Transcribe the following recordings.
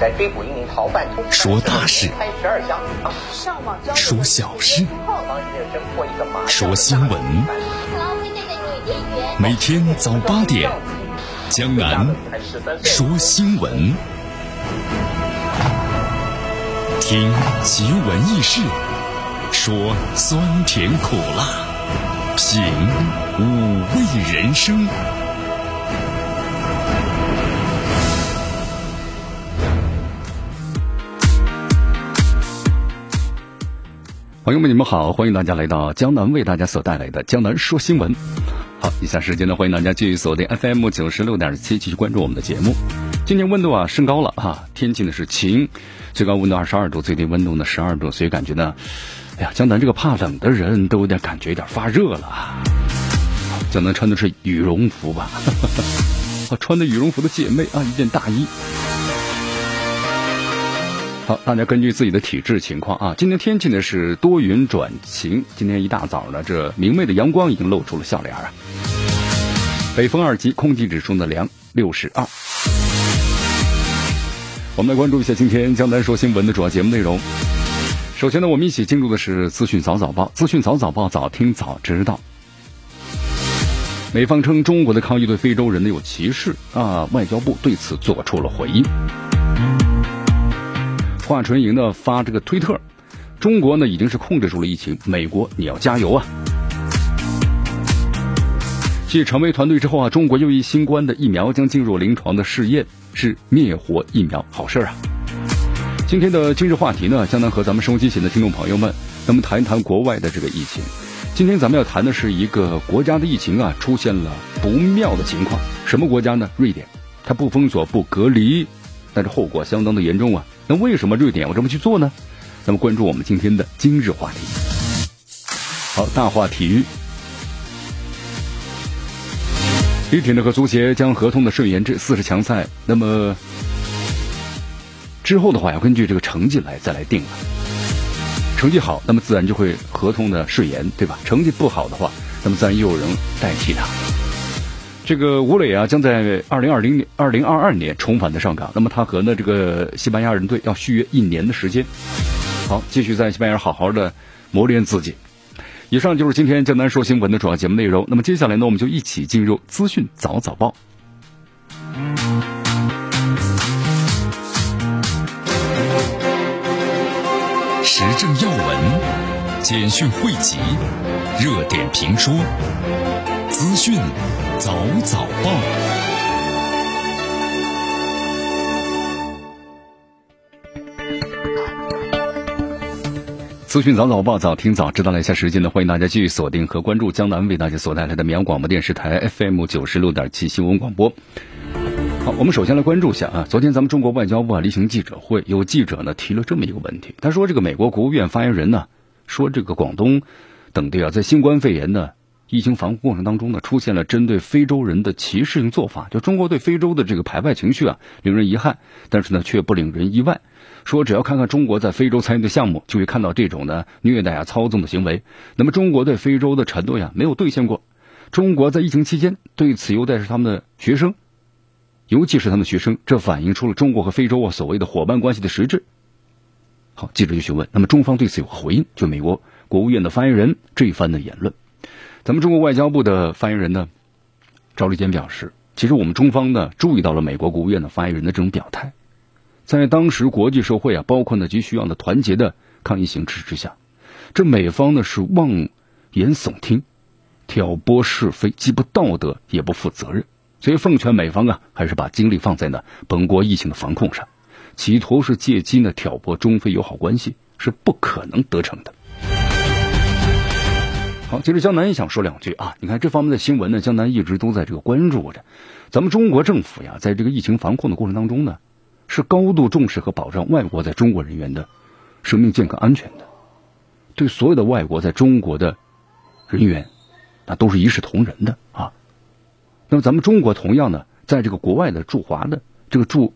在追捕一名逃犯，说大事，开十二枪，说小事，说新闻。每天早八点，江南说新闻，听奇闻异事，说酸甜苦辣，品五味人生。朋友们，你们好，欢迎大家来到江南为大家所带来的江南说新闻。好，以下时间呢，欢迎大家继续锁定 FM 九十六点七，继续关注我们的节目。今天温度啊升高了啊，天气呢是晴，最高温度二十二度，最低温度呢十二度，所以感觉呢，哎呀，江南这个怕冷的人都有点感觉有点发热了啊。江南穿的是羽绒服吧？穿的羽绒服的姐妹啊，一件大衣。好，大家根据自己的体质情况啊，今天天气呢是多云转晴。今天一大早呢，这明媚的阳光已经露出了笑脸啊。北风二级，空气指数呢良六十二。我们来关注一下今天江南说新闻的主要节目内容。首先呢，我们一起进入的是资讯早早报，资讯早早报，早听早知道。美方称中国的抗议对非洲人呢有歧视啊，外交部对此做出了回应。华春莹呢发这个推特，中国呢已经是控制住了疫情，美国你要加油啊！继成为团队之后啊，中国又一新冠的疫苗将进入临床的试验，是灭活疫苗，好事啊！今天的今日话题呢，将能和咱们收机前的听众朋友们，咱们谈一谈国外的这个疫情。今天咱们要谈的是一个国家的疫情啊，出现了不妙的情况。什么国家呢？瑞典，它不封锁不隔离，但是后果相当的严重啊。那为什么瑞典要这么去做呢？那么关注我们今天的今日话题。好，大话体育，李铁呢和足协将合同的顺延至四十强赛。那么之后的话，要根据这个成绩来再来定了。成绩好，那么自然就会合同的顺延，对吧？成绩不好的话，那么自然又有人代替他。这个吴磊啊，将在二零二零年、二零二二年重返的上港。那么他和呢这个西班牙人队要续约一年的时间，好，继续在西班牙好好的磨练自己。以上就是今天江南说新闻的主要节目内容。那么接下来呢，我们就一起进入资讯早早报，时政要闻、简讯汇集、热点评说、资讯。早早报，资讯早早报，早听早知道了。一下时间呢，欢迎大家继续锁定和关注江南为大家所带来的绵阳广播电视台 FM 九十六点七新闻广播。好，我们首先来关注一下啊，昨天咱们中国外交部啊例行记者会，有记者呢提了这么一个问题，他说这个美国国务院发言人呢说这个广东等地啊在新冠肺炎呢。疫情防控过程当中呢，出现了针对非洲人的歧视性做法，就中国对非洲的这个排外情绪啊，令人遗憾，但是呢，却不令人意外。说只要看看中国在非洲参与的项目，就会看到这种呢虐待啊、操纵的行为。那么中国对非洲的承诺呀，没有兑现过。中国在疫情期间对此优待是他们的学生，尤其是他们学生，这反映出了中国和非洲啊所谓的伙伴关系的实质。好，记者就询问，那么中方对此有何回应？就美国国务院的发言人这一番的言论。咱们中国外交部的发言人呢，赵立坚表示，其实我们中方呢注意到了美国国务院的发言人的这种表态，在当时国际社会啊，包括呢急需要的团结的抗疫形势之下，这美方呢是妄言耸听、挑拨是非，既不道德也不负责任，所以奉劝美方啊，还是把精力放在呢本国疫情的防控上，企图是借机呢挑拨中非友好关系，是不可能得逞的。好，其实江南也想说两句啊。你看这方面的新闻呢，江南一直都在这个关注着。咱们中国政府呀，在这个疫情防控的过程当中呢，是高度重视和保障外国在中国人员的生命健康安全的。对所有的外国在中国的人员，那都是一视同仁的啊。那么咱们中国同样呢，在这个国外的驻华的这个驻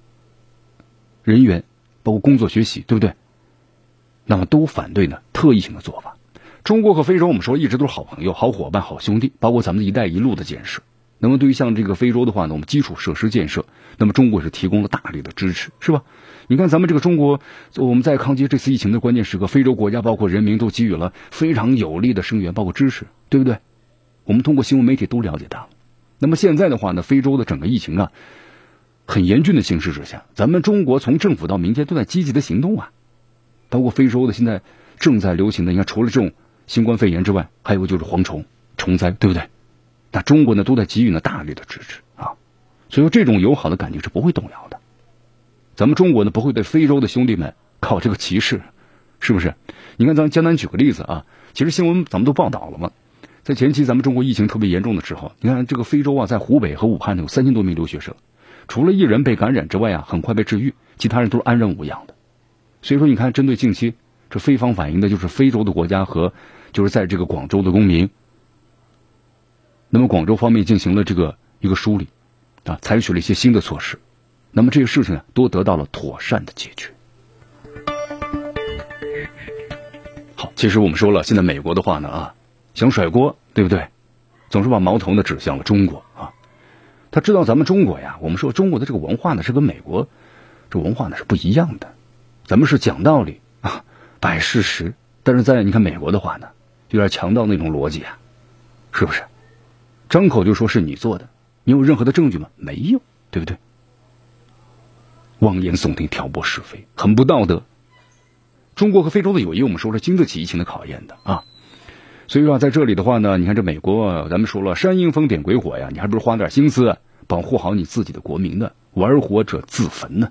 人员，包括工作学习，对不对？那么都反对呢特异性的做法。中国和非洲，我们说一直都是好朋友、好伙伴、好兄弟，包括咱们的一带一路的建设。那么对于像这个非洲的话呢，我们基础设施建设，那么中国是提供了大力的支持，是吧？你看咱们这个中国，我们在抗击这次疫情的关键时刻，非洲国家包括人民都给予了非常有力的声援，包括支持，对不对？我们通过新闻媒体都了解到。那么现在的话呢，非洲的整个疫情啊，很严峻的形势之下，咱们中国从政府到民间都在积极的行动啊，包括非洲的现在正在流行的，你看除了这种新冠肺炎之外，还有就是蝗虫虫灾，对不对？那中国呢，都在给予呢大力的支持啊，所以说这种友好的感情是不会动摇的。咱们中国呢，不会对非洲的兄弟们靠这个歧视，是不是？你看，咱江南举个例子啊，其实新闻咱们都报道了嘛，在前期咱们中国疫情特别严重的时候，你看这个非洲啊，在湖北和武汉呢有三千多名留学生，除了一人被感染之外啊，很快被治愈，其他人都是安然无恙的。所以说，你看，针对近期这非方反映的就是非洲的国家和就是在这个广州的公民。那么广州方面进行了这个一个梳理，啊，采取了一些新的措施，那么这些事情呢都得到了妥善的解决。好，其实我们说了，现在美国的话呢啊，想甩锅，对不对？总是把矛头呢指向了中国啊。他知道咱们中国呀，我们说中国的这个文化呢是跟美国这文化呢是不一样的，咱们是讲道理，摆事实，但是在你看美国的话呢，有点强盗那种逻辑啊，是不是？张口就说是你做的，你有任何的证据吗？没有，对不对？妄言耸听，挑拨是非，很不道德。中国和非洲的友谊，我们说是经得起疫情的考验的啊。所以说，在这里的话呢，你看这美国，咱们说了，山阴风点鬼火呀，你还不如花点心思保护好你自己的国民呢？玩火者自焚呢。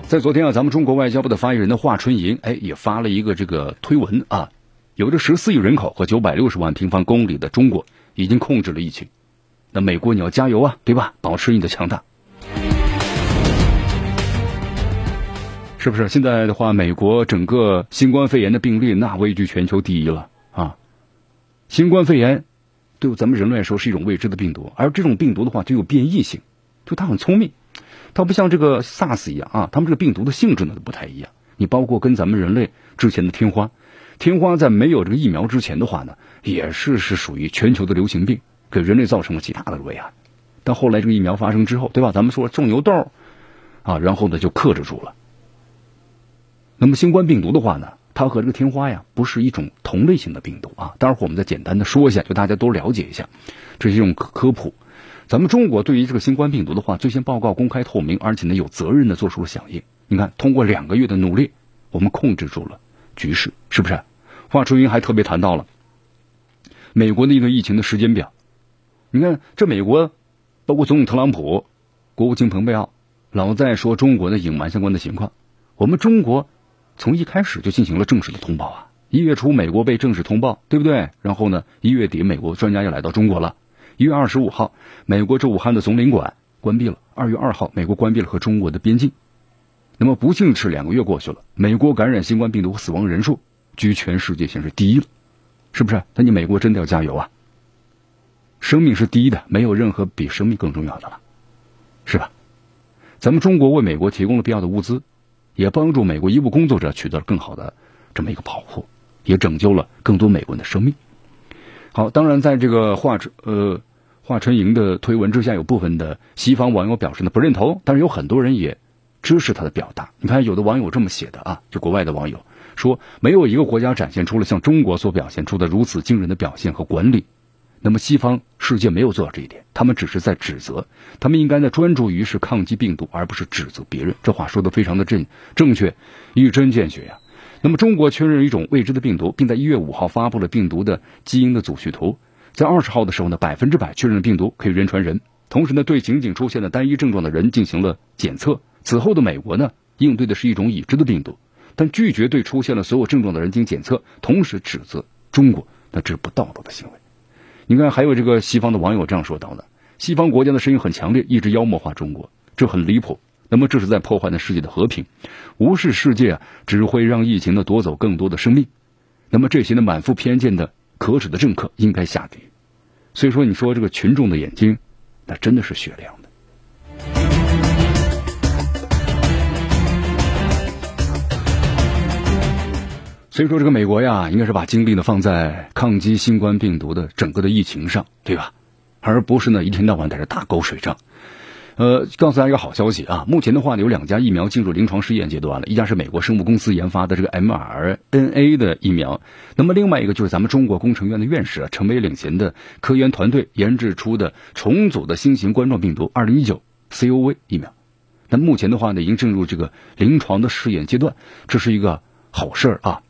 在昨天啊，咱们中国外交部的发言人的华春莹，哎，也发了一个这个推文啊。有着十四亿人口和九百六十万平方公里的中国已经控制了疫情，那美国你要加油啊，对吧？保持你的强大，是不是？现在的话，美国整个新冠肺炎的病例那位居全球第一了啊！新冠肺炎对咱们人类来说是一种未知的病毒，而这种病毒的话就有变异性，就它很聪明，它不像这个 SARS 一样啊，它们这个病毒的性质呢都不太一样。你包括跟咱们人类之前的天花。天花在没有这个疫苗之前的话呢，也是是属于全球的流行病，给人类造成了极大的危害。但后来这个疫苗发生之后，对吧？咱们说种牛痘啊，然后呢就克制住了。那么新冠病毒的话呢，它和这个天花呀不是一种同类型的病毒啊。待会儿我们再简单的说一下，就大家都了解一下，这是一种科普。咱们中国对于这个新冠病毒的话，最先报告公开透明，而且呢有责任的做出了响应。你看，通过两个月的努力，我们控制住了。局势是不是？华春莹还特别谈到了美国的一个疫情的时间表。你看，这美国包括总统特朗普、国务卿蓬佩奥老在说中国的隐瞒相关的情况。我们中国从一开始就进行了正式的通报啊！一月初美国被正式通报，对不对？然后呢，一月底美国专家又来到中国了。一月二十五号，美国驻武汉的总领馆关闭了。二月二号，美国关闭了和中国的边境。那么不幸的是，两个月过去了，美国感染新冠病毒死亡人数居全世界现是第一了，是不是？那你美国真的要加油啊！生命是第一的，没有任何比生命更重要的了，是吧？咱们中国为美国提供了必要的物资，也帮助美国医务工作者取得了更好的这么一个保护，也拯救了更多美国人的生命。好，当然在这个华春呃华春莹的推文之下，有部分的西方网友表示呢不认同，但是有很多人也。支持他的表达，你看有的网友这么写的啊，就国外的网友说，没有一个国家展现出了像中国所表现出的如此惊人的表现和管理，那么西方世界没有做到这一点，他们只是在指责，他们应该呢专注于是抗击病毒，而不是指责别人。这话说的非常的正正确，一针见血呀。那么中国确认一种未知的病毒，并在一月五号发布了病毒的基因的组序图，在二十号的时候呢，百分之百确认病毒可以人传人，同时呢，对仅仅出现了单一症状的人进行了检测。此后的美国呢，应对的是一种已知的病毒，但拒绝对出现了所有症状的人进行检测，同时指责中国，那这是不道德的行为。你看，还有这个西方的网友这样说到的：西方国家的声音很强烈，一直妖魔化中国，这很离谱。那么这是在破坏呢世界的和平，无视世界，只会让疫情呢夺走更多的生命。那么这些呢满腹偏见的可耻的政客应该下地。所以说，你说这个群众的眼睛，那真的是雪亮的。所以说，这个美国呀，应该是把精力呢放在抗击新冠病毒的整个的疫情上，对吧？而不是呢一天到晚在这打狗水仗。呃，告诉大家一个好消息啊，目前的话呢，有两家疫苗进入临床试验阶段了，一家是美国生物公司研发的这个 mRNA 的疫苗，那么另外一个就是咱们中国工程院的院士啊陈伟领衔的科研团队研制出的重组的新型冠状病毒2019 COV 疫苗。那目前的话呢，已经进入这个临床的试验阶段，这是一个好事儿啊。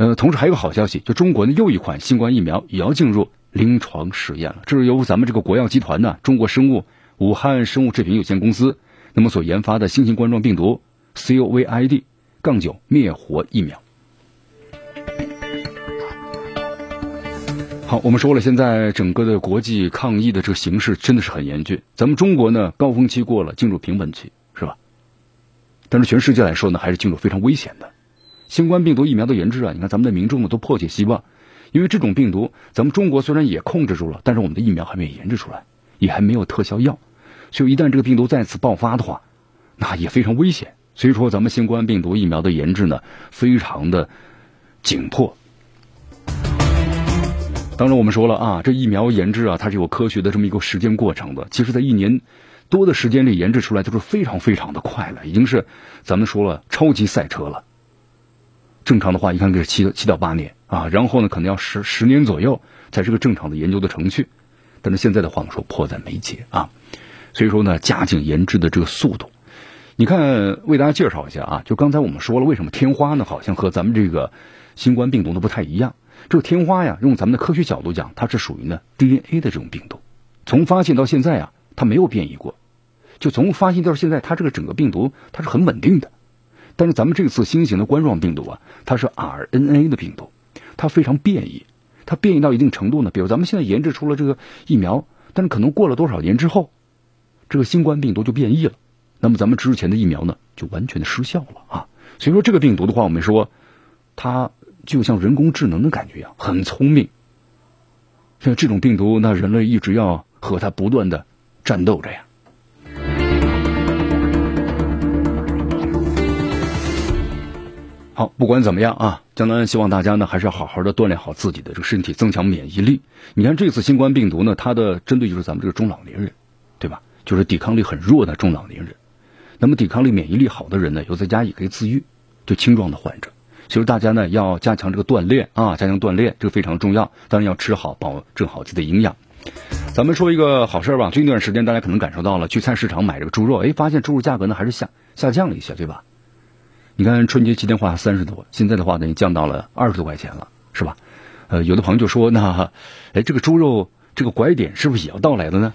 呃，同时还有个好消息，就中国的又一款新冠疫苗也要进入临床试验了，这是由咱们这个国药集团呢，中国生物。武汉生物制品有限公司那么所研发的新型冠状病毒 COVID- 杠九灭活疫苗。好，我们说了，现在整个的国际抗疫的这个形势真的是很严峻。咱们中国呢，高峰期过了，进入平稳期，是吧？但是全世界来说呢，还是进入非常危险的。新冠病毒疫苗的研制啊，你看咱们的民众呢都迫切希望，因为这种病毒，咱们中国虽然也控制住了，但是我们的疫苗还没有研制出来，也还没有特效药。就一旦这个病毒再次爆发的话，那也非常危险。所以说，咱们新冠病毒疫苗的研制呢，非常的紧迫。当然，我们说了啊，这疫苗研制啊，它是有科学的这么一个时间过程的。其实，在一年多的时间里研制出来，就是非常非常的快了，已经是咱们说了超级赛车了。正常的话，一看是七七到八年啊，然后呢，可能要十十年左右才是个正常的研究的程序。但是现在的话，我们说迫在眉睫啊。所以说呢，加紧研制的这个速度。你看，为大家介绍一下啊，就刚才我们说了，为什么天花呢？好像和咱们这个新冠病毒呢不太一样。这个天花呀，用咱们的科学角度讲，它是属于呢 DNA 的这种病毒。从发现到现在啊，它没有变异过。就从发现到现在，它这个整个病毒它是很稳定的。但是咱们这次新型的冠状病毒啊，它是 RNA 的病毒，它非常变异。它变异到一定程度呢，比如咱们现在研制出了这个疫苗，但是可能过了多少年之后。这个新冠病毒就变异了，那么咱们之前的疫苗呢，就完全的失效了啊。所以说这个病毒的话，我们说它就像人工智能的感觉一样，很聪明。像这种病毒，那人类一直要和它不断的战斗着呀。好，不管怎么样啊，江南希望大家呢，还是要好好的锻炼好自己的这个身体，增强免疫力。你看这次新冠病毒呢，它的针对就是咱们这个中老年人，对吧？就是抵抗力很弱的中老年人，那么抵抗力免疫力好的人呢，有在家也可以自愈，就轻壮的患者。所以大家呢要加强这个锻炼啊，加强锻炼，这个非常重要。当然要吃好，保证好自己的营养。咱们说一个好事吧，最近一段时间大家可能感受到了，去菜市场买这个猪肉，哎，发现猪肉价格呢还是下下降了一些，对吧？你看春节期间话三十多，现在的话呢降到了二十多块钱了，是吧？呃，有的朋友就说，那哎，这个猪肉这个拐点是不是也要到来了呢？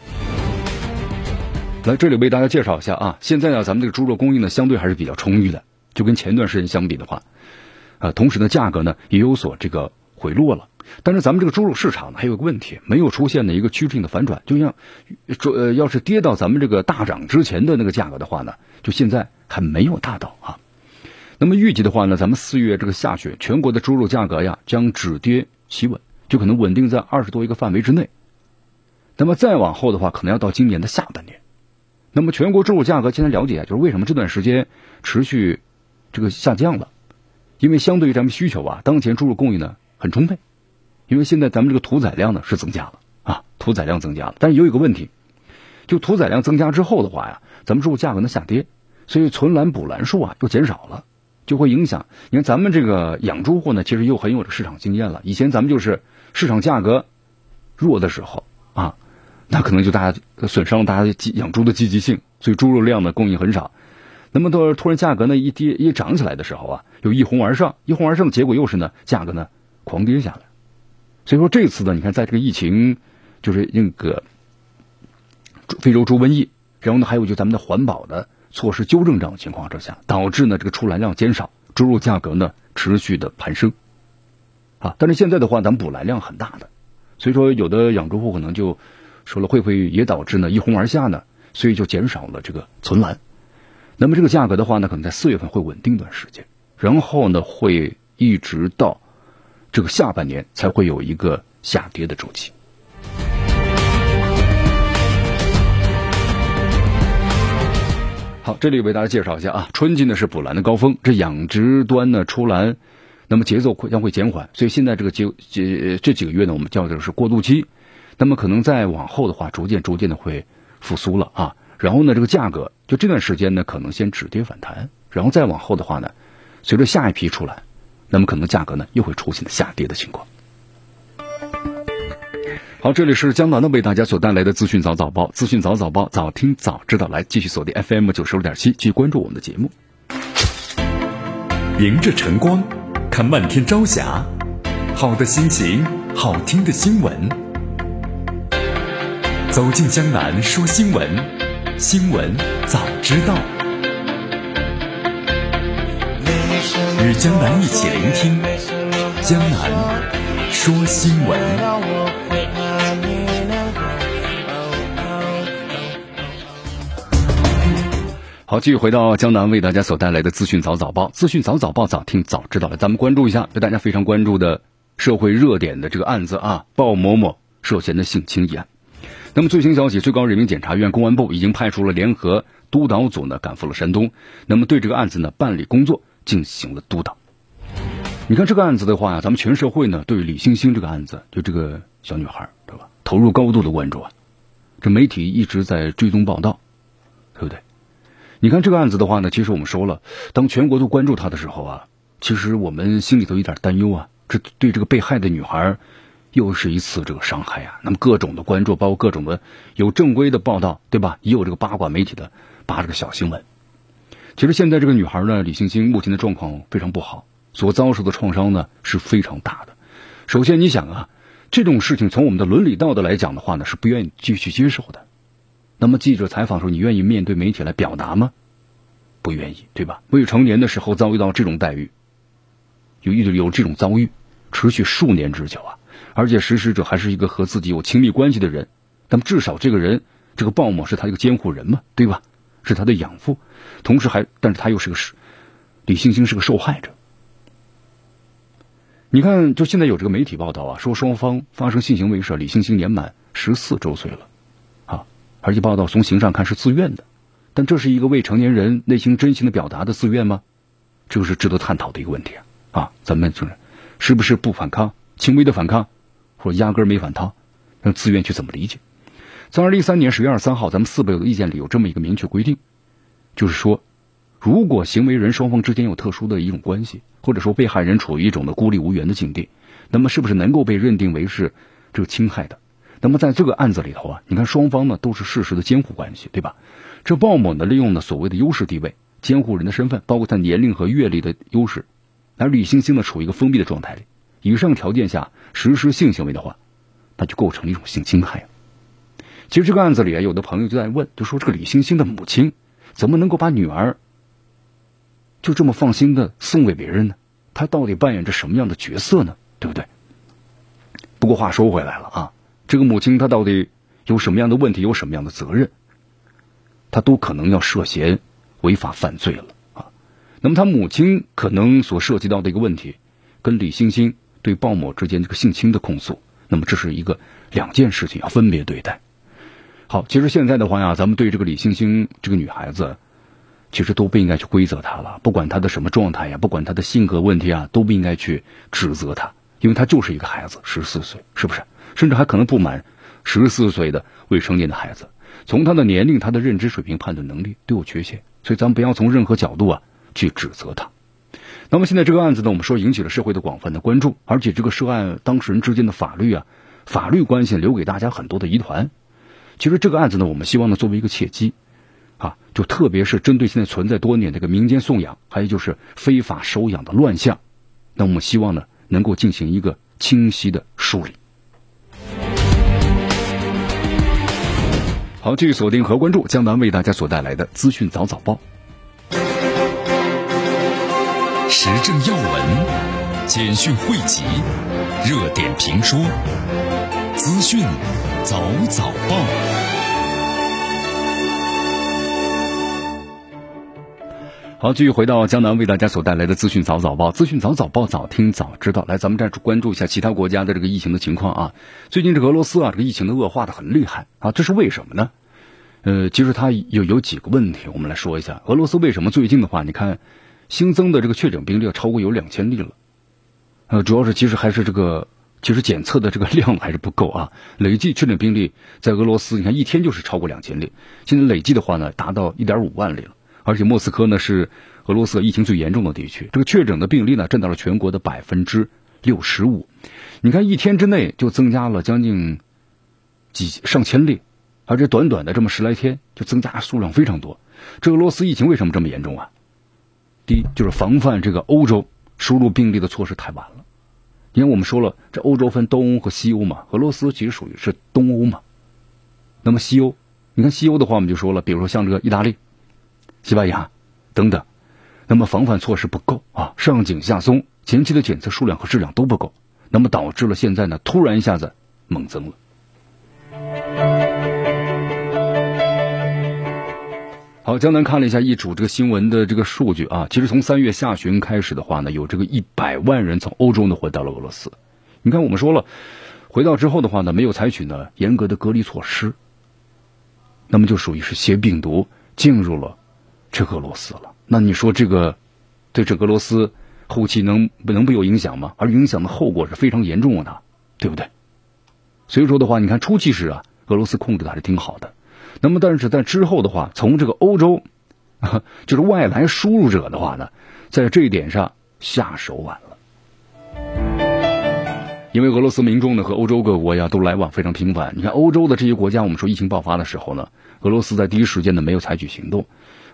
来这里为大家介绍一下啊，现在呢，咱们这个猪肉供应呢相对还是比较充裕的，就跟前段时间相比的话，呃，同时呢价格呢也有所这个回落了。但是咱们这个猪肉市场呢还有个问题，没有出现的一个趋势性的反转，就像说呃要是跌到咱们这个大涨之前的那个价格的话呢，就现在还没有大到啊。那么预计的话呢，咱们四月这个下旬，全国的猪肉价格呀将止跌企稳，就可能稳定在二十多一个范围之内。那么再往后的话，可能要到今年的下半年。那么全国猪肉价格，现在了解就是为什么这段时间持续这个下降了？因为相对于咱们需求啊，当前猪肉供应呢很充沛，因为现在咱们这个屠宰量呢是增加了啊，屠宰量增加了，但是有一个问题，就屠宰量增加之后的话呀，咱们猪肉价格呢下跌，所以存栏补栏数啊又减少了，就会影响。你看咱们这个养猪户呢，其实又很有这市场经验了，以前咱们就是市场价格弱的时候啊。那可能就大家损伤了大家养猪的积极性，所以猪肉量呢供应很少。那么到突然价格呢一跌一涨起来的时候啊，又一哄而上，一哄而上结果又是呢价格呢狂跌下来。所以说这次呢，你看在这个疫情就是那个非洲猪瘟疫，然后呢还有就咱们的环保的措施纠正这样的情况之下，导致呢这个出栏量减少，猪肉价格呢持续的攀升。啊，但是现在的话，咱们补栏量很大的，所以说有的养猪户可能就。说了会不会也导致呢一哄而下呢？所以就减少了这个存栏。那么这个价格的话呢，可能在四月份会稳定一段时间，然后呢会一直到这个下半年才会有一个下跌的周期。好，这里为大家介绍一下啊，春季呢是补栏的高峰，这养殖端呢出栏那么节奏会将会减缓，所以现在这个节节这几个月呢，我们叫的是过渡期。那么可能再往后的话，逐渐逐渐的会复苏了啊。然后呢，这个价格就这段时间呢，可能先止跌反弹，然后再往后的话呢，随着下一批出来，那么可能价格呢又会出现下跌的情况。好，这里是江南的为大家所带来的资讯早早报，资讯早早报，早听早知道，来继续锁定 FM 九十五点七，继续关注我们的节目。迎着晨光，看漫天朝霞，好的心情，好听的新闻，走进江南说新闻，新闻早知道，与江南一起聆听江南说新闻。好，继续回到江南为大家所带来的资讯早早报，资讯早早报，早听早知道了。咱们关注一下，对大家非常关注的社会热点的这个案子啊，鲍某某涉嫌的性侵一案。那么最新消息，最高人民检察院、公安部已经派出了联合督导组呢，赶赴了山东，那么对这个案子呢办理工作进行了督导。你看这个案子的话，咱们全社会呢对李星星这个案子，就这个小女孩，对吧？投入高度的关注啊，这媒体一直在追踪报道，你看这个案子的话呢，其实我们说了，当全国都关注他的时候啊，其实我们心里头有点担忧啊，这对这个被害的女孩又是一次这个伤害啊。那么各种的关注，包括各种的有正规的报道，对吧？也有这个八卦媒体的扒这个小新闻。其实现在这个女孩呢，李星星目前的状况非常不好，所遭受的创伤呢是非常大的。首先，你想啊，这种事情从我们的伦理道德来讲的话呢，是不愿意继续接受的。那么记者采访的时候，你愿意面对媒体来表达吗？不愿意，对吧？未成年的时候遭遇到这种待遇，有有有这种遭遇，持续数年之久啊！而且实施者还是一个和自己有亲密关系的人，那么至少这个人，这个鲍某是他一个监护人嘛，对吧？是他的养父，同时还，但是他又是个是李星星是个受害者。你看，就现在有这个媒体报道啊，说双方发生性行为时，李星星年满十四周岁了。而且报道从形上看是自愿的，但这是一个未成年人内心真心的表达的自愿吗？这个是值得探讨的一个问题啊！啊，咱们就是是不是不反抗，轻微的反抗，或者压根儿没反抗，让自愿去怎么理解？在二零一三年十月二十三号，咱们四百有的意见里有这么一个明确规定，就是说，如果行为人双方之间有特殊的一种关系，或者说被害人处于一种的孤立无援的境地，那么是不是能够被认定为是这个侵害的？那么在这个案子里头啊，你看双方呢都是事实的监护关系，对吧？这鲍某呢利用呢所谓的优势地位、监护人的身份，包括他年龄和阅历的优势，而李星星呢处于一个封闭的状态里。以上条件下实施性行为的话，那就构成了一种性侵害。其实这个案子里啊，有的朋友就在问，就说这个李星星的母亲怎么能够把女儿就这么放心的送给别人呢？他到底扮演着什么样的角色呢？对不对？不过话说回来了啊。这个母亲她到底有什么样的问题，有什么样的责任，她都可能要涉嫌违法犯罪了啊。那么她母亲可能所涉及到的一个问题，跟李星星对鲍某之间这个性侵的控诉，那么这是一个两件事情要分别对待。好，其实现在的话呀，咱们对这个李星星这个女孩子，其实都不应该去规责她了，不管她的什么状态呀，不管她的性格问题啊，都不应该去指责她，因为她就是一个孩子，十四岁，是不是？甚至还可能不满十四岁的未成年的孩子，从他的年龄、他的认知水平、判断能力都有缺陷，所以咱们不要从任何角度啊去指责他。那么现在这个案子呢，我们说引起了社会的广泛的关注，而且这个涉案当事人之间的法律啊、法律关系留给大家很多的疑团。其实这个案子呢，我们希望呢作为一个契机啊，就特别是针对现在存在多年这个民间送养，还有就是非法收养的乱象，那我们希望呢能够进行一个清晰的梳理。好，继续锁定和关注江南为大家所带来的资讯早早报，时政要闻、简讯汇集、热点评说、资讯早早报。好，继续回到江南为大家所带来的资讯早早报，资讯早早报，早听早知道。来，咱们再关注一下其他国家的这个疫情的情况啊。最近这俄罗斯啊，这个疫情的恶化的很厉害啊，这是为什么呢？呃，其实它有有几个问题，我们来说一下。俄罗斯为什么最近的话，你看新增的这个确诊病例超过有两千例了，呃，主要是其实还是这个，其实检测的这个量还是不够啊。累计确诊病例在俄罗斯，你看一天就是超过两千例，现在累计的话呢，达到一点五万例了。而且莫斯科呢是俄罗斯疫情最严重的地区，这个确诊的病例呢占到了全国的百分之六十五。你看一天之内就增加了将近几上千例，而这短短的这么十来天就增加数量非常多。这俄罗斯疫情为什么这么严重啊？第一就是防范这个欧洲输入病例的措施太晚了。因为我们说了，这欧洲分东欧和西欧嘛，俄罗斯其实属于是东欧嘛。那么西欧，你看西欧的话，我们就说了，比如说像这个意大利。西班牙等等，那么防范措施不够啊，上紧下松，前期的检测数量和质量都不够，那么导致了现在呢突然一下子猛增了。好，江南看了一下一组这个新闻的这个数据啊，其实从三月下旬开始的话呢，有这个一百万人从欧洲呢回到了俄罗斯。你看我们说了，回到之后的话呢，没有采取呢严格的隔离措施，那么就属于是携病毒进入了。这俄罗斯了，那你说这个对这俄罗斯后期能不能不有影响吗？而影响的后果是非常严重的，对不对？所以说的话，你看初期时啊，俄罗斯控制的还是挺好的。那么，但是在之后的话，从这个欧洲，就是外来输入者的话呢，在这一点上下手晚了。因为俄罗斯民众呢和欧洲各国呀都来往非常频繁。你看欧洲的这些国家，我们说疫情爆发的时候呢，俄罗斯在第一时间呢没有采取行动。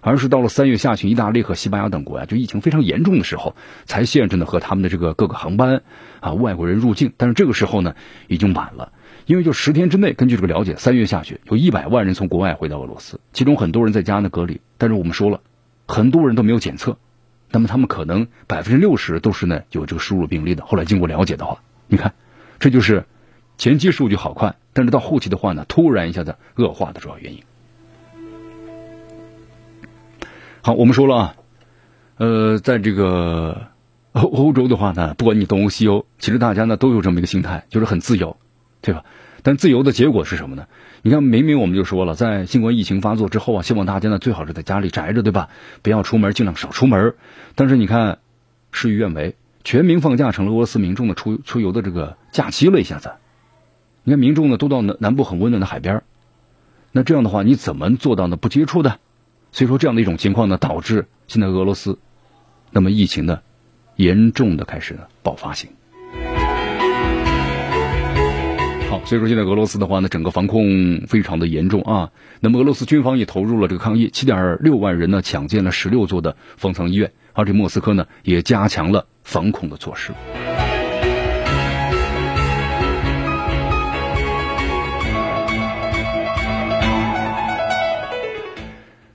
而是到了三月下旬，意大利和西班牙等国呀，就疫情非常严重的时候，才限制呢和他们的这个各个航班啊外国人入境。但是这个时候呢，已经晚了，因为就十天之内，根据这个了解，三月下旬有一百万人从国外回到俄罗斯，其中很多人在家呢隔离。但是我们说了，很多人都没有检测，那么他们可能百分之六十都是呢有这个输入病例的。后来经过了解的话，你看，这就是前期数据好快，但是到后期的话呢，突然一下子恶化的主要原因。好，我们说了啊，呃，在这个欧 欧洲的话呢，不管你东欧西欧，其实大家呢都有这么一个心态，就是很自由，对吧？但自由的结果是什么呢？你看，明明我们就说了，在新冠疫情发作之后啊，希望大家呢最好是在家里宅着，对吧？不要出门，尽量少出门。但是你看，事与愿违，全民放假成了俄罗斯民众的出出游的这个假期了。一下子，你看民众呢都到南南部很温暖的海边，那这样的话，你怎么做到呢不接触的？所以说，这样的一种情况呢，导致现在俄罗斯那么疫情呢严重的开始呢爆发性。好，所以说现在俄罗斯的话呢，整个防控非常的严重啊。那么俄罗斯军方也投入了这个抗疫，七点六万人呢抢建了十六座的方舱医院，而且莫斯科呢也加强了防控的措施。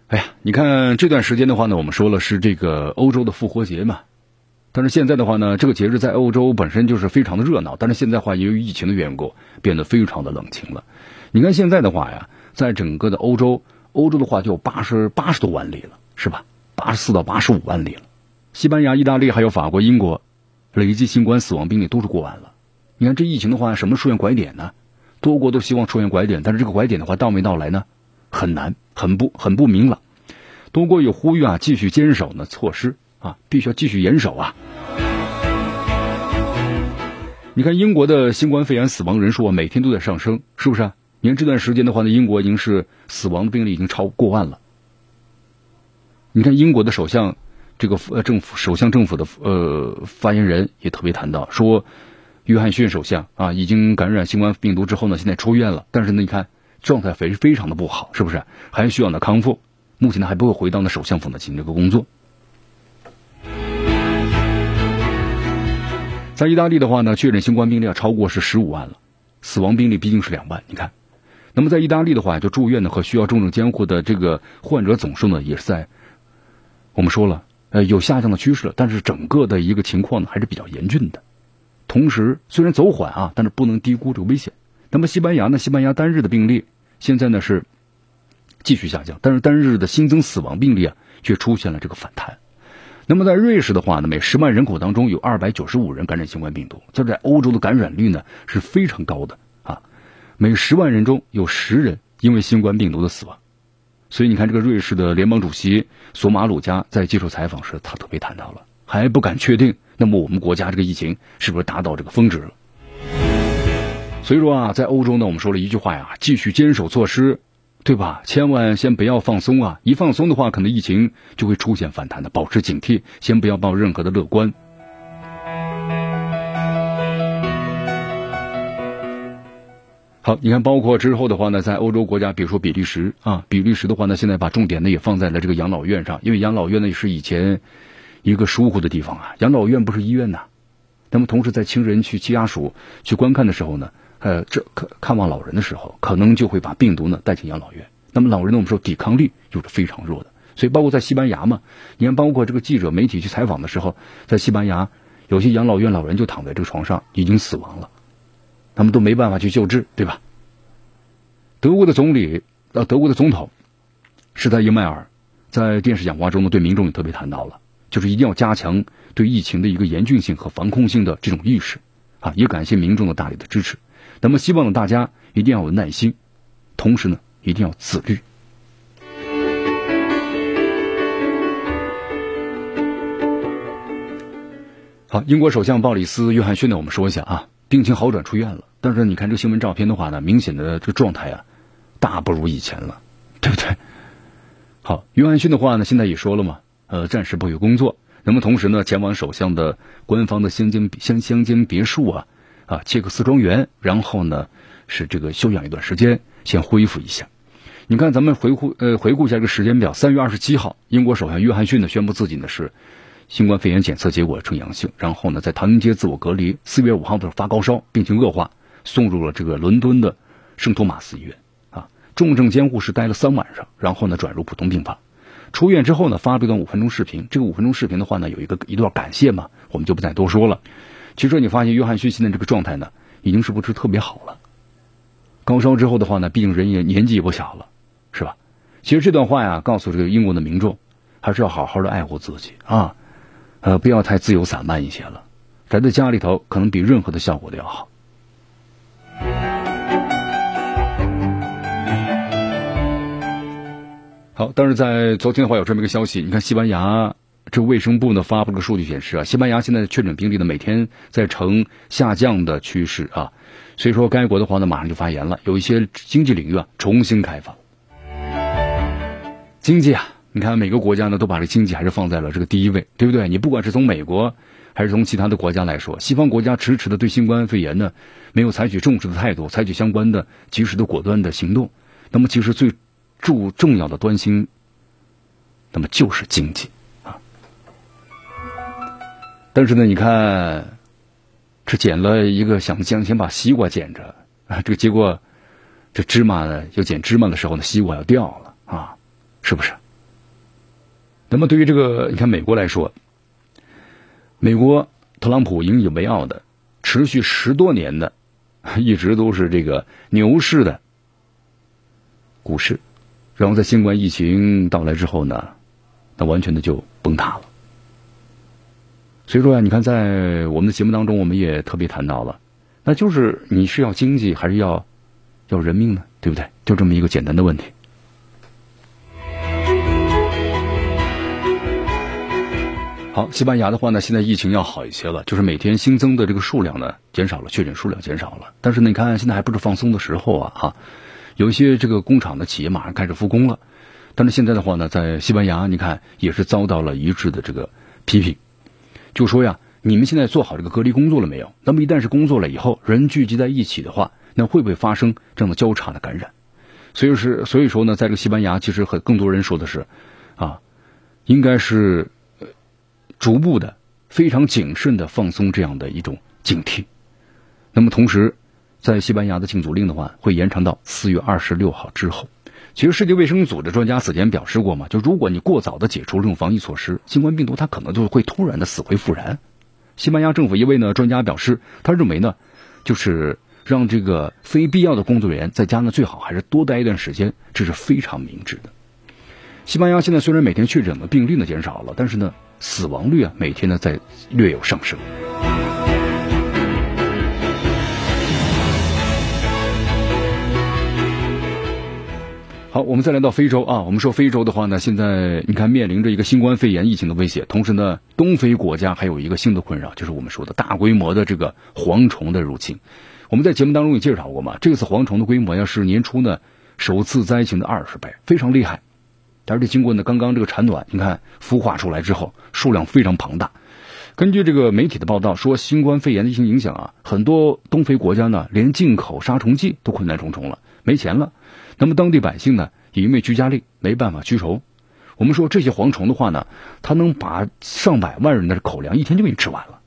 哎呀，你看这段时间的话呢，我们说了是这个欧洲的复活节嘛，但是现在的话呢，这个节日在欧洲本身就是非常的热闹，但是现在话由于疫情的缘故，变得非常的冷清了。你看现在的话呀，在整个的欧洲，欧洲的话就八十八十多万例了，是吧？八十四到八十五万例了。西班牙、意大利还有法国、英国，累计新冠死亡病例都是过万了。你看这疫情的话，什么出现拐点呢？多国都希望出现拐点，但是这个拐点的话到没到来呢？很难，很不很不明朗。多国有呼吁啊，继续坚守呢措施啊，必须要继续严守啊。你看英国的新冠肺炎死亡人数啊，每天都在上升，是不是啊？你看这段时间的话呢，英国已经是死亡的病例已经超过万了。你看英国的首相这个呃政府首相政府的呃发言人也特别谈到说，约翰逊首相啊已经感染新冠病毒之后呢，现在出院了，但是呢，你看。状态非非常的不好，是不是？还需要呢康复。目前呢还不会回到那首相府呢进行这个工作。在意大利的话呢，确诊新冠病例超过是十五万了，死亡病例毕竟是两万。你看，那么在意大利的话，就住院的和需要重症监护的这个患者总数呢，也是在我们说了，呃，有下降的趋势了。但是整个的一个情况呢，还是比较严峻的。同时，虽然走缓啊，但是不能低估这个危险。那么西班牙呢？西班牙单日的病例。现在呢是继续下降，但是单日的新增死亡病例啊却出现了这个反弹。那么在瑞士的话呢，每十万人口当中有二百九十五人感染新冠病毒，这在欧洲的感染率呢是非常高的啊，每十万人中有十人因为新冠病毒的死亡。所以你看，这个瑞士的联邦主席索马鲁加在接受采访时，他特别谈到了，还不敢确定那么我们国家这个疫情是不是达到这个峰值了？所以说啊，在欧洲呢，我们说了一句话呀，继续坚守措施，对吧？千万先不要放松啊！一放松的话，可能疫情就会出现反弹的，保持警惕，先不要抱任何的乐观。好，你看，包括之后的话呢，在欧洲国家，比如说比利时啊，比利时的话呢，现在把重点呢也放在了这个养老院上，因为养老院呢是以前一个疏忽的地方啊。养老院不是医院呐，那么同时在亲人去家属去观看的时候呢，呃，这看看望老人的时候，可能就会把病毒呢带进养老院。那么老人呢，我们说抵抗力又是非常弱的，所以包括在西班牙嘛，你看，包括这个记者媒体去采访的时候，在西班牙有些养老院老人就躺在这个床上已经死亡了。他们都没办法去救治，对吧？德国的总理，呃，德国的总统施泰因迈尔在电视讲话中呢，对民众也特别谈到了，就是一定要加强对疫情的一个严峻性和防控性的这种意识啊，也感谢民众的大力的支持。那么，希望呢大家一定要有耐心，同时呢，一定要自律。好，英国首相鲍里斯·约翰逊呢，我们说一下啊。病情好转出院了，但是你看这个新闻照片的话呢，明显的这个状态啊，大不如以前了，对不对？好，约翰逊的话呢，现在也说了嘛，呃，暂时不予工作，那么同时呢，前往首相的官方的乡间乡乡间别墅啊，啊，切克斯庄园，然后呢是这个休养一段时间，先恢复一下。你看，咱们回顾呃回顾一下这个时间表，三月二十七号，英国首相约翰逊呢宣布自己呢是。新冠肺炎检测结果呈阳性，然后呢，在唐宁街自我隔离。四月五号的时候发高烧，病情恶化，送入了这个伦敦的圣托马斯医院啊，重症监护室待了三晚上，然后呢转入普通病房。出院之后呢，发了一段五分钟视频。这个五分钟视频的话呢，有一个一段感谢嘛，我们就不再多说了。其实你发现约翰逊现在这个状态呢，已经是不是特别好了？高烧之后的话呢，毕竟人也年纪也不小了，是吧？其实这段话呀，告诉这个英国的民众，还是要好好的爱护自己啊。呃，不要太自由散漫一些了，宅在家里头可能比任何的效果都要好。好，但是在昨天的话有这么一个消息，你看西班牙这卫生部呢发布了个数据显示啊，西班牙现在的确诊病例呢每天在呈下降的趋势啊，所以说该国的话呢马上就发言了，有一些经济领域啊重新开放，经济啊。你看，每个国家呢都把这经济还是放在了这个第一位，对不对？你不管是从美国还是从其他的国家来说，西方国家迟迟的对新冠肺炎呢没有采取重视的态度，采取相关的及时的果断的行动。那么，其实最重重要的端心，那么就是经济。但是呢，你看，这捡了一个想想先把西瓜捡着啊，这个结果，这芝麻呢要捡芝麻的时候呢，西瓜要掉了啊，是不是？那么对于这个，你看美国来说，美国特朗普引以为傲的、持续十多年的，一直都是这个牛市的股市，然后在新冠疫情到来之后呢，那完全的就崩塌了。所以说呀，你看在我们的节目当中，我们也特别谈到了，那就是你是要经济还是要要人命呢？对不对？就这么一个简单的问题。好，西班牙的话呢，现在疫情要好一些了，就是每天新增的这个数量呢减少了，确诊数量减少了。但是呢，你看现在还不是放松的时候啊，哈，有一些这个工厂的企业马上开始复工了。但是现在的话呢，在西班牙，你看也是遭到了一致的这个批评，就说呀，你们现在做好这个隔离工作了没有？那么一旦是工作了以后，人聚集在一起的话，那会不会发生这样的交叉的感染？所以是所以说呢，在这个西班牙，其实很更多人说的是，啊，应该是。逐步的、非常谨慎的放松这样的一种警惕。那么同时，在西班牙的禁足令的话，会延长到四月二十六号之后。其实世界卫生组织专家此前表示过嘛，就如果你过早的解除这种防疫措施，新冠病毒它可能就会突然的死灰复燃。西班牙政府一位呢专家表示，他认为呢，就是让这个非必要的工作人员在家呢最好还是多待一段时间，这是非常明智的。西班牙现在虽然每天确诊的病例呢减少了，但是呢。死亡率啊，每天呢在略有上升。好，我们再来到非洲啊。我们说非洲的话呢，现在你看面临着一个新冠肺炎疫情的威胁，同时呢，东非国家还有一个新的困扰，就是我们说的大规模的这个蝗虫的入侵。我们在节目当中也介绍过嘛，这次蝗虫的规模要是年初呢首次灾情的二十倍，非常厉害。而且经过呢刚刚这个产卵，你看孵化出来之后，数量非常庞大。根据这个媒体的报道说，新冠肺炎的疫情影响啊，很多东非国家呢连进口杀虫剂都困难重重了，没钱了。那么当地百姓呢，也因为居家令没办法驱虫。我们说这些蝗虫的话呢，它能把上百万人的口粮一天就给你吃完了。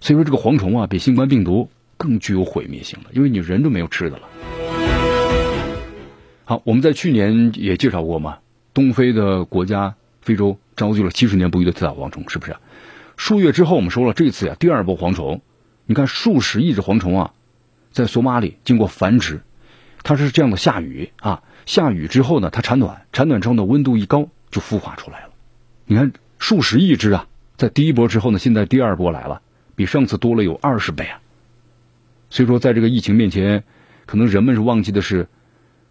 所以说这个蝗虫啊，比新冠病毒更具有毁灭性了，因为你人都没有吃的了。好，我们在去年也介绍过嘛，东非的国家非洲遭遇了七十年不遇的特大蝗虫，是不是？数月之后，我们说了这次呀，第二波蝗虫，你看数十亿只蝗虫啊，在索马里经过繁殖。它是这样的，下雨啊，下雨之后呢，它产卵，产卵之后呢，温度一高就孵化出来了。你看，数十亿只啊，在第一波之后呢，现在第二波来了，比上次多了有二十倍啊。所以说，在这个疫情面前，可能人们是忘记的是，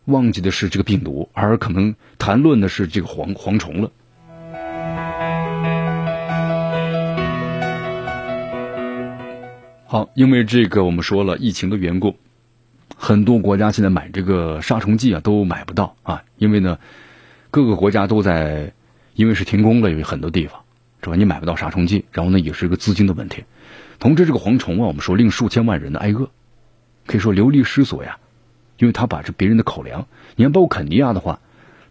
忘记的是这个病毒，而可能谈论的是这个蝗蝗虫了。好，因为这个我们说了疫情的缘故。很多国家现在买这个杀虫剂啊都买不到啊，因为呢，各个国家都在，因为是停工了，有很多地方是吧？你买不到杀虫剂，然后呢也是一个资金的问题。同时，这个蝗虫啊，我们说令数千万人的挨饿，可以说流离失所呀，因为他把这别人的口粮，你看包括肯尼亚的话，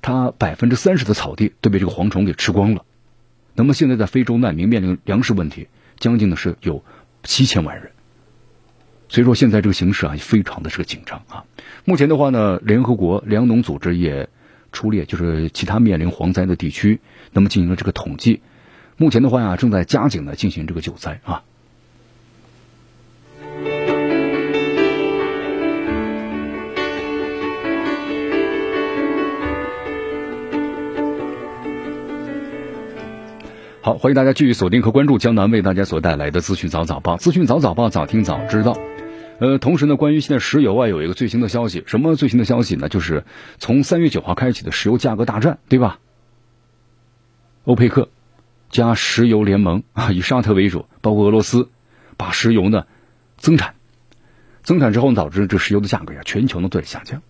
它百分之三十的草地都被这个蝗虫给吃光了。那么现在在非洲难民面临粮食问题，将近的是有七千万人。所以说，现在这个形势啊，非常的是个紧张啊。目前的话呢，联合国粮农组织也出列，就是其他面临蝗灾的地区，那么进行了这个统计。目前的话呀，正在加紧的进行这个救灾啊。好，欢迎大家继续锁定和关注江南为大家所带来的资讯早早报，资讯早早报，早听早知道。呃，同时呢，关于现在石油啊，有一个最新的消息，什么最新的消息呢？就是从三月九号开启的石油价格大战，对吧？欧佩克加石油联盟啊，以沙特为主，包括俄罗斯，把石油呢增产，增产之后导致这石油的价格呀，全球呢都在下降。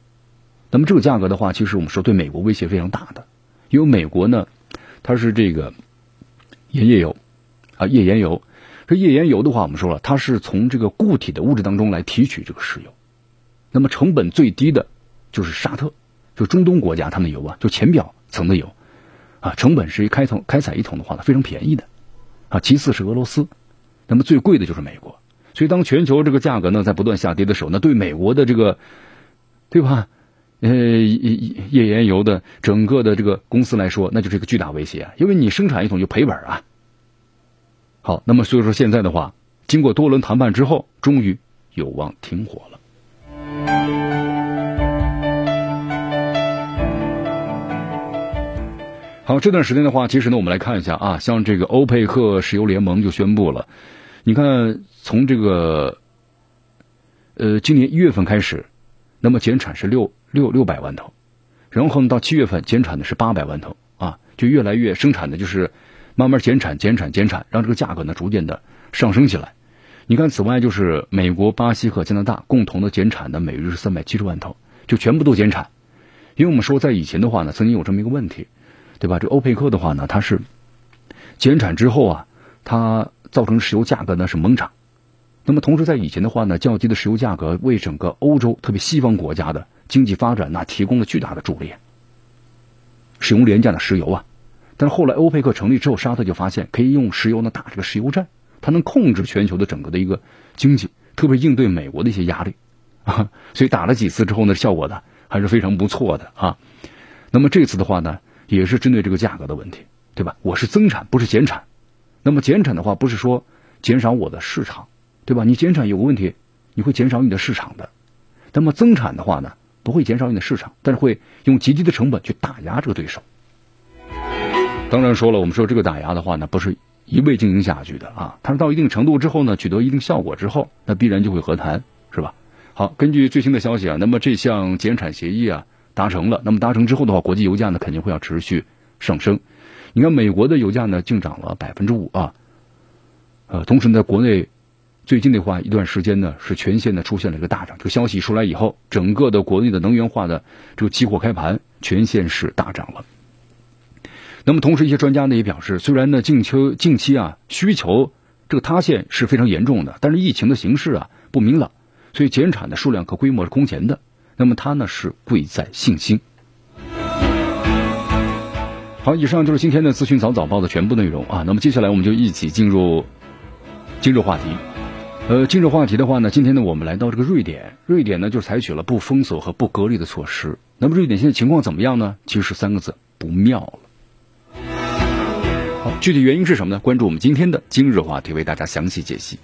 那么这个价格的话，其实我们说对美国威胁非常大的，因为美国呢，它是这个页岩油啊，页岩油。这页岩油的话，我们说了，它是从这个固体的物质当中来提取这个石油，那么成本最低的，就是沙特，就中东国家他们油啊，就浅表层的油，啊，成本是一开桶开采一桶的话呢，非常便宜的，啊，其次是俄罗斯，那么最贵的就是美国，所以当全球这个价格呢在不断下跌的时候，那对美国的这个，对吧？呃，页岩油的整个的这个公司来说，那就是一个巨大威胁啊，因为你生产一桶就赔本啊。好，那么所以说现在的话，经过多轮谈判之后，终于有望停火了。好，这段时间的话，其实呢，我们来看一下啊，像这个欧佩克石油联盟就宣布了，你看从这个呃今年一月份开始，那么减产是六六六百万头，然后呢到七月份减产的是八百万头啊，就越来越生产的就是。慢慢减产、减产、减产，让这个价格呢逐渐的上升起来。你看，此外就是美国、巴西和加拿大共同的减产的每日是三百七十万头，就全部都减产。因为我们说在以前的话呢，曾经有这么一个问题，对吧？这欧佩克的话呢，它是减产之后啊，它造成石油价格呢是猛涨。那么同时在以前的话呢，较低的石油价格为整个欧洲，特别西方国家的经济发展那提供了巨大的助力。使用廉价的石油啊。但是后来欧佩克成立之后，沙特就发现可以用石油呢打这个石油战，它能控制全球的整个的一个经济，特别应对美国的一些压力啊。所以打了几次之后呢，效果呢还是非常不错的啊。那么这次的话呢，也是针对这个价格的问题，对吧？我是增产，不是减产。那么减产的话，不是说减少我的市场，对吧？你减产有个问题，你会减少你的市场的。那么增产的话呢，不会减少你的市场，但是会用极低的成本去打压这个对手。当然说了，我们说这个打压的话呢，不是一味经营下去的啊。它是到一定程度之后呢，取得一定效果之后，那必然就会和谈，是吧？好，根据最新的消息啊，那么这项减产协议啊，达成了。那么达成之后的话，国际油价呢肯定会要持续上升。你看美国的油价呢净涨了百分之五啊，呃，同时呢，国内最近的话一段时间呢是全线呢出现了一个大涨。这个消息出来以后，整个的国内的能源化的这个期货开盘全线是大涨了。那么同时，一些专家呢也表示，虽然呢近期近期啊需求这个塌陷是非常严重的，但是疫情的形势啊不明朗，所以减产的数量和规模是空前的。那么它呢是贵在信心。好，以上就是今天的资讯早早报的全部内容啊。那么接下来我们就一起进入今日话题。呃，今日话题的话呢，今天呢我们来到这个瑞典，瑞典呢就采取了不封锁和不隔离的措施。那么瑞典现在情况怎么样呢？其实三个字，不妙了。好，具体原因是什么呢？关注我们今天的今日话题，为大家详细解析。